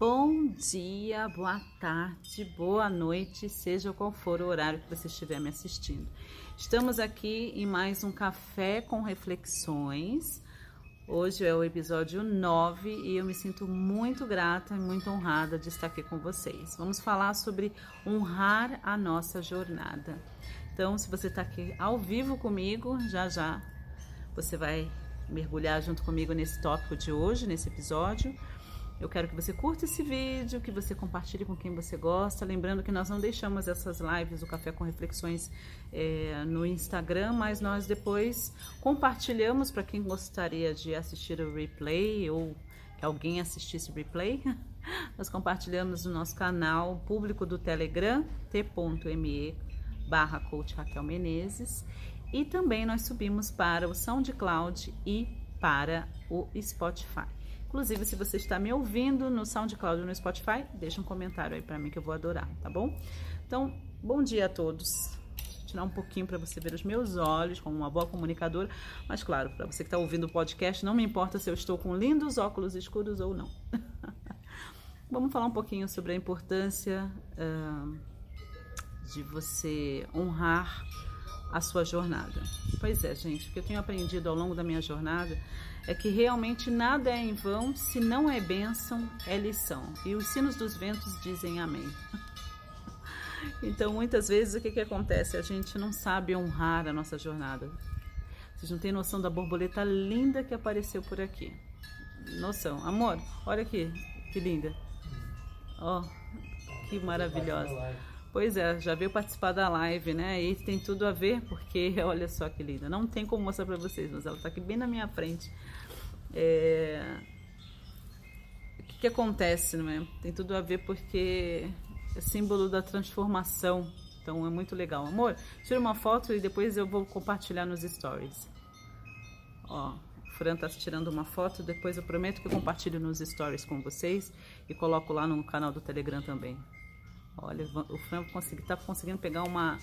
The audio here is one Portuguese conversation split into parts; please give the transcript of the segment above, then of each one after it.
Bom dia, boa tarde, boa noite, seja qual for o horário que você estiver me assistindo. Estamos aqui em mais um Café com Reflexões. Hoje é o episódio 9 e eu me sinto muito grata e muito honrada de estar aqui com vocês. Vamos falar sobre honrar a nossa jornada. Então, se você está aqui ao vivo comigo, já já você vai mergulhar junto comigo nesse tópico de hoje, nesse episódio. Eu quero que você curta esse vídeo, que você compartilhe com quem você gosta. Lembrando que nós não deixamos essas lives do Café com Reflexões é, no Instagram, mas nós depois compartilhamos para quem gostaria de assistir o replay ou que alguém assistisse o replay. Nós compartilhamos no nosso canal público do Telegram, t.me barra coach Raquel Menezes. E também nós subimos para o SoundCloud e para o Spotify. Inclusive, se você está me ouvindo no SoundCloud ou no Spotify, deixa um comentário aí para mim que eu vou adorar, tá bom? Então, bom dia a todos. Vou tirar um pouquinho para você ver os meus olhos como uma boa comunicadora, mas claro, para você que está ouvindo o podcast, não me importa se eu estou com lindos óculos escuros ou não. Vamos falar um pouquinho sobre a importância uh, de você honrar a sua jornada. Pois é, gente, o que eu tenho aprendido ao longo da minha jornada é que realmente nada é em vão, se não é bênção, é lição. E os sinos dos ventos dizem amém. Então, muitas vezes, o que, que acontece? A gente não sabe honrar a nossa jornada. Vocês não têm noção da borboleta linda que apareceu por aqui. Noção. Amor, olha aqui, que linda. Ó, oh, que maravilhosa. Pois é, já veio participar da live, né? E tem tudo a ver, porque olha só que linda. Não tem como mostrar para vocês, mas ela tá aqui bem na minha frente. É... O que, que acontece, não é? Tem tudo a ver porque é símbolo da transformação. Então é muito legal. Amor, tira uma foto e depois eu vou compartilhar nos stories. Ó, o Fran tá tirando uma foto, depois eu prometo que eu compartilho nos stories com vocês e coloco lá no canal do Telegram também. Olha, o Fran consegui, tá conseguindo pegar uma,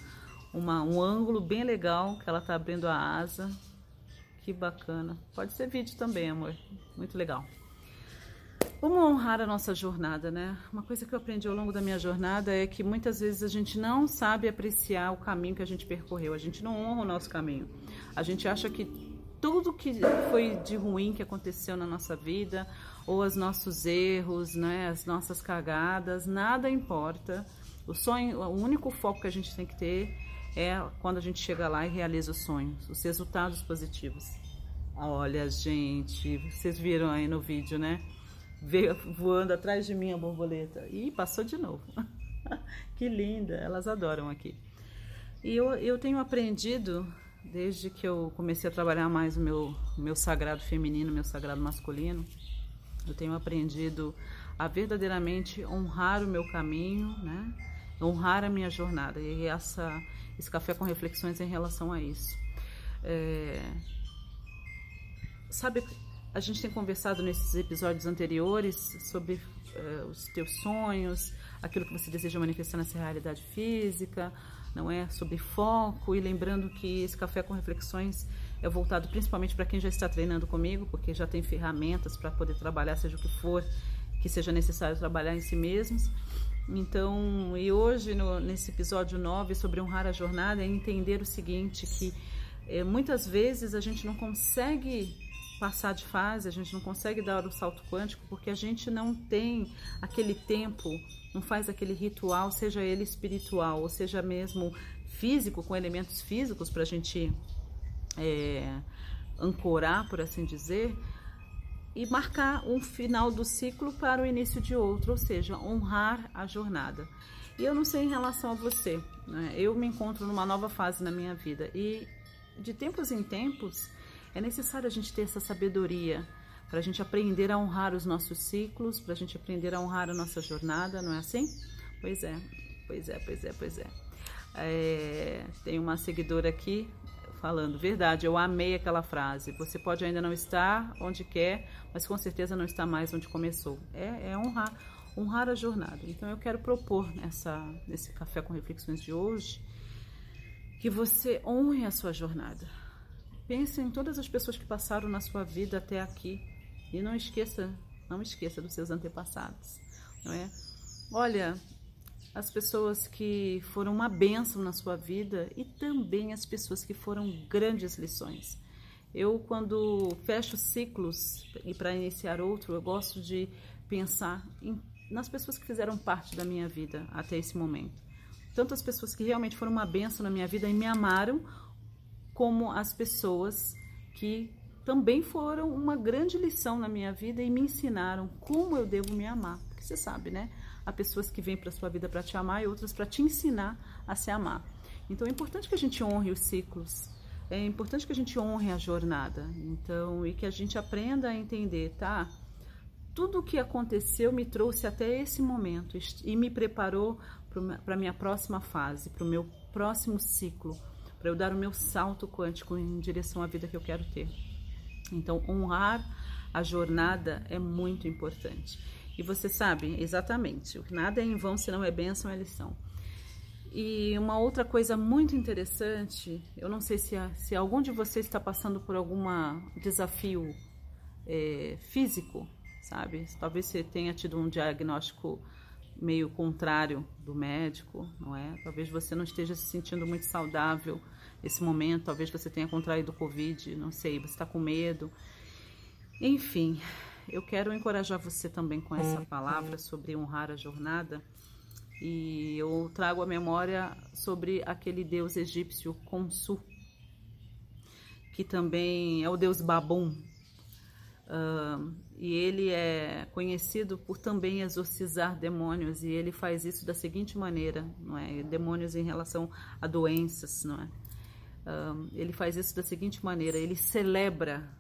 uma, um ângulo bem legal, que ela tá abrindo a asa. Que bacana. Pode ser vídeo também, amor. Muito legal. Vamos honrar a nossa jornada, né? Uma coisa que eu aprendi ao longo da minha jornada é que muitas vezes a gente não sabe apreciar o caminho que a gente percorreu. A gente não honra o nosso caminho. A gente acha que tudo que foi de ruim que aconteceu na nossa vida, ou os nossos erros, né, as nossas cagadas, nada importa. O sonho, o único foco que a gente tem que ter é quando a gente chega lá e realiza os sonhos, os resultados positivos. Olha, gente, vocês viram aí no vídeo, né? Veio voando atrás de mim a borboleta. E passou de novo. que linda, elas adoram aqui. E eu, eu tenho aprendido, desde que eu comecei a trabalhar mais o meu, meu sagrado feminino, meu sagrado masculino, eu tenho aprendido a verdadeiramente honrar o meu caminho, né? honrar a minha jornada. E essa, esse café com reflexões em relação a isso. É, sabe, a gente tem conversado nesses episódios anteriores sobre é, os teus sonhos, aquilo que você deseja manifestar nessa realidade física, não é? Sobre foco e lembrando que esse café com reflexões é voltado principalmente para quem já está treinando comigo, porque já tem ferramentas para poder trabalhar, seja o que for que seja necessário trabalhar em si mesmos. Então, e hoje, no, nesse episódio 9 sobre honrar a jornada, é entender o seguinte: que é, muitas vezes a gente não consegue passar de fase, a gente não consegue dar o salto quântico porque a gente não tem aquele tempo, não faz aquele ritual, seja ele espiritual ou seja mesmo físico, com elementos físicos para a gente é, ancorar, por assim dizer, e marcar um final do ciclo para o início de outro, ou seja, honrar a jornada. E eu não sei em relação a você, né? eu me encontro numa nova fase na minha vida e de tempos em tempos é necessário a gente ter essa sabedoria para a gente aprender a honrar os nossos ciclos, para a gente aprender a honrar a nossa jornada, não é assim? Pois é, pois é, pois é, pois é. é tem uma seguidora aqui, falando, verdade, eu amei aquela frase. Você pode ainda não estar onde quer, mas com certeza não está mais onde começou. É, é honrar, honrar a jornada. Então eu quero propor nessa, nesse café com reflexões de hoje que você honre a sua jornada. Pense em todas as pessoas que passaram na sua vida até aqui e não esqueça, não esqueça dos seus antepassados. não é? Olha, as pessoas que foram uma bênção na sua vida e também as pessoas que foram grandes lições. Eu, quando fecho ciclos e para iniciar outro, eu gosto de pensar em, nas pessoas que fizeram parte da minha vida até esse momento. Tanto as pessoas que realmente foram uma bênção na minha vida e me amaram, como as pessoas que também foram uma grande lição na minha vida e me ensinaram como eu devo me amar. Você sabe, né? Há pessoas que vêm para sua vida para te amar e outras para te ensinar a se amar. Então é importante que a gente honre os ciclos. É importante que a gente honre a jornada. Então, e que a gente aprenda a entender, tá? Tudo o que aconteceu me trouxe até esse momento e me preparou para a minha próxima fase, para o meu próximo ciclo, para eu dar o meu salto quântico em direção à vida que eu quero ter. Então, honrar a jornada é muito importante. E você sabe exatamente, nada é em vão se não é bênção, é lição. E uma outra coisa muito interessante, eu não sei se, se algum de vocês está passando por algum desafio é, físico, sabe? Talvez você tenha tido um diagnóstico meio contrário do médico, não é? Talvez você não esteja se sentindo muito saudável nesse momento, talvez você tenha contraído Covid, não sei, você está com medo. Enfim, eu quero encorajar você também com essa palavra sobre honrar a jornada. E eu trago a memória sobre aquele deus egípcio Khonsu, que também é o deus Babum. Uh, e ele é conhecido por também exorcizar demônios e ele faz isso da seguinte maneira, não é? Demônios em relação a doenças, não é? Uh, ele faz isso da seguinte maneira: ele celebra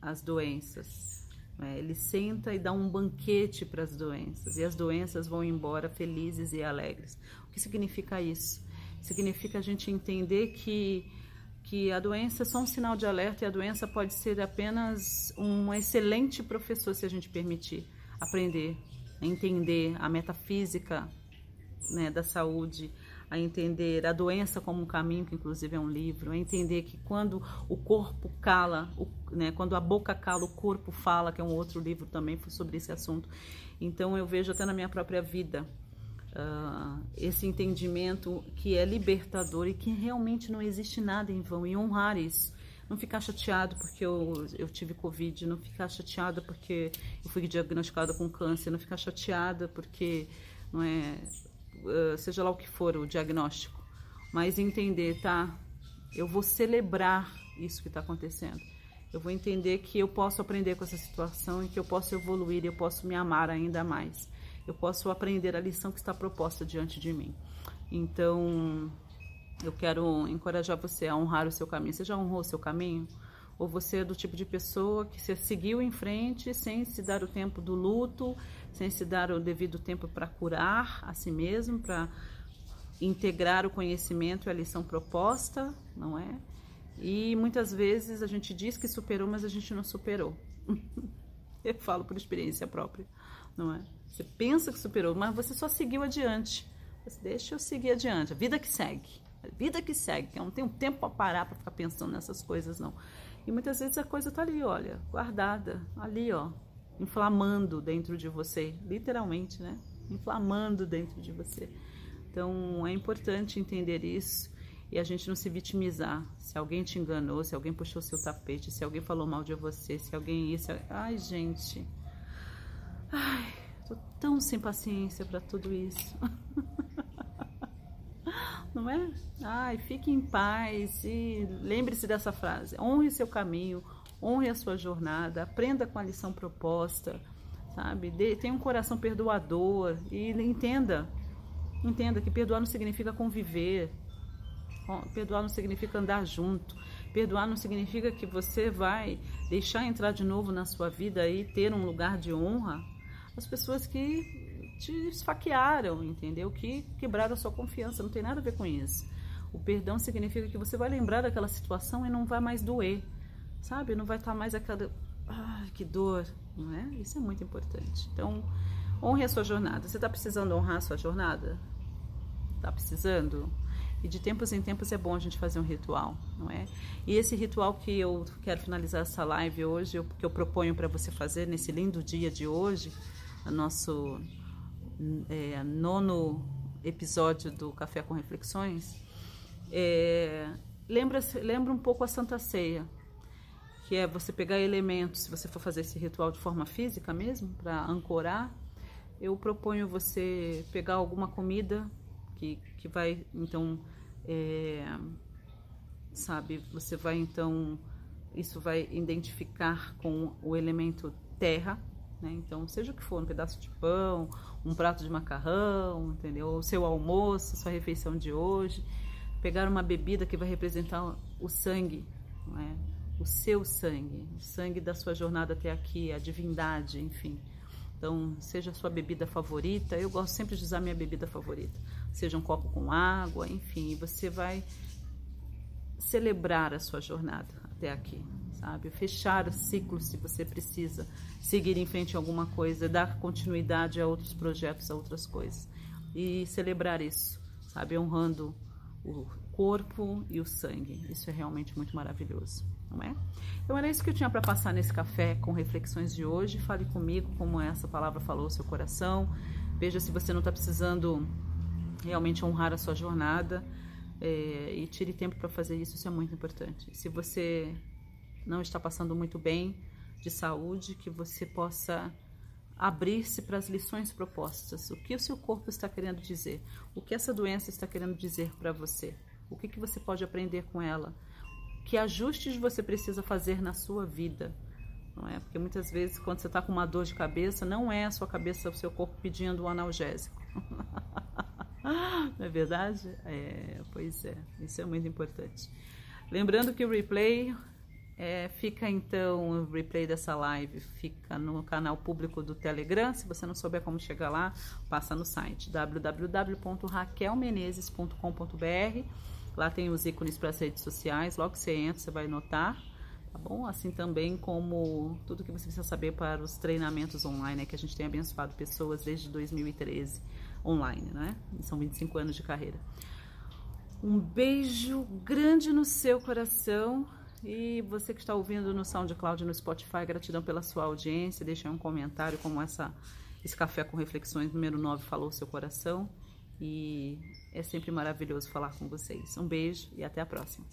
as doenças é, ele senta e dá um banquete para as doenças e as doenças vão embora felizes e alegres. O que significa isso? Significa a gente entender que que a doença é só um sinal de alerta e a doença pode ser apenas um excelente professor se a gente permitir aprender, entender a metafísica né, da saúde, a entender a doença como um caminho, que inclusive é um livro, a entender que quando o corpo cala, o, né, quando a boca cala, o corpo fala, que é um outro livro também sobre esse assunto. Então eu vejo até na minha própria vida uh, esse entendimento que é libertador e que realmente não existe nada em vão e honrar isso não ficar chateado porque eu, eu tive Covid, não ficar chateada porque eu fui diagnosticada com câncer, não ficar chateada porque não é, seja lá o que for o diagnóstico, mas entender, tá? Eu vou celebrar isso que está acontecendo. Eu vou entender que eu posso aprender com essa situação e que eu posso evoluir, eu posso me amar ainda mais. Eu posso aprender a lição que está proposta diante de mim. Então, eu quero encorajar você a honrar o seu caminho. Você já honrou o seu caminho? Ou você é do tipo de pessoa que você seguiu em frente sem se dar o tempo do luto, sem se dar o devido tempo para curar a si mesmo, para integrar o conhecimento e a lição proposta, não é? E muitas vezes a gente diz que superou, mas a gente não superou. Eu falo por experiência própria, não é? Você pensa que superou, mas você só seguiu adiante. Deixa eu seguir adiante. A vida que segue. A vida que segue. Eu não tenho tempo para parar para ficar pensando nessas coisas, não. E muitas vezes a coisa está ali, olha, guardada, ali, ó, inflamando dentro de você, literalmente, né? Inflamando dentro de você. Então é importante entender isso e a gente não se vitimizar. Se alguém te enganou, se alguém puxou seu tapete, se alguém falou mal de você, se alguém isso. Ai, gente. Ai, tô tão sem paciência para tudo isso. não é? Ai, fique em paz e lembre-se dessa frase: honre seu caminho, honre a sua jornada, aprenda com a lição proposta, sabe? tenha um coração perdoador e entenda, entenda que perdoar não significa conviver, perdoar não significa andar junto, perdoar não significa que você vai deixar entrar de novo na sua vida e ter um lugar de honra as pessoas que te esfaquearam, entendeu? Que quebraram a sua confiança, não tem nada a ver com isso. O perdão significa que você vai lembrar daquela situação e não vai mais doer, sabe? Não vai estar mais aquela. Ah, que dor, não é? Isso é muito importante. Então, honre a sua jornada. Você está precisando honrar a sua jornada? Está precisando? E de tempos em tempos é bom a gente fazer um ritual, não é? E esse ritual que eu quero finalizar essa live hoje, que eu proponho para você fazer nesse lindo dia de hoje, nosso é, nono episódio do Café com Reflexões, é, lembra, lembra um pouco a Santa Ceia, que é você pegar elementos, se você for fazer esse ritual de forma física mesmo, para ancorar, eu proponho você pegar alguma comida que, que vai, então, é, sabe, você vai então, isso vai identificar com o elemento terra, né? Então, seja o que for, um pedaço de pão, um prato de macarrão, entendeu? O seu almoço, sua refeição de hoje. Pegar uma bebida que vai representar o sangue, não é? o seu sangue, o sangue da sua jornada até aqui, a divindade, enfim. Então, seja a sua bebida favorita, eu gosto sempre de usar minha bebida favorita. Seja um copo com água, enfim, você vai celebrar a sua jornada até aqui, sabe? Fechar o ciclo se você precisa, seguir em frente a alguma coisa, dar continuidade a outros projetos, a outras coisas. E celebrar isso, sabe? Honrando o corpo e o sangue. Isso é realmente muito maravilhoso não é? Então era isso que eu tinha para passar nesse café com reflexões de hoje. Fale comigo como essa palavra falou ao seu coração. Veja se você não está precisando realmente honrar a sua jornada é, e tire tempo para fazer isso. Isso é muito importante. Se você não está passando muito bem de saúde, que você possa abrir-se para as lições propostas. O que o seu corpo está querendo dizer? O que essa doença está querendo dizer para você? O que, que você pode aprender com ela? que ajustes você precisa fazer na sua vida. Não é? Porque muitas vezes, quando você está com uma dor de cabeça, não é a sua cabeça, o seu corpo pedindo um analgésico. não é verdade? É, pois é, isso é muito importante. Lembrando que o replay é, fica então, o replay dessa live fica no canal público do Telegram. Se você não souber como chegar lá, passa no site www.raquelmenezes.com.br Lá tem os ícones para as redes sociais. Logo que você entra, você vai notar. Tá bom? Assim também como tudo que você precisa saber para os treinamentos online, né? que a gente tem abençoado pessoas desde 2013 online, né? São 25 anos de carreira. Um beijo grande no seu coração. E você que está ouvindo no SoundCloud no Spotify, gratidão pela sua audiência. Deixe um comentário como essa, esse café com reflexões número 9 falou o seu coração. E é sempre maravilhoso falar com vocês. Um beijo e até a próxima.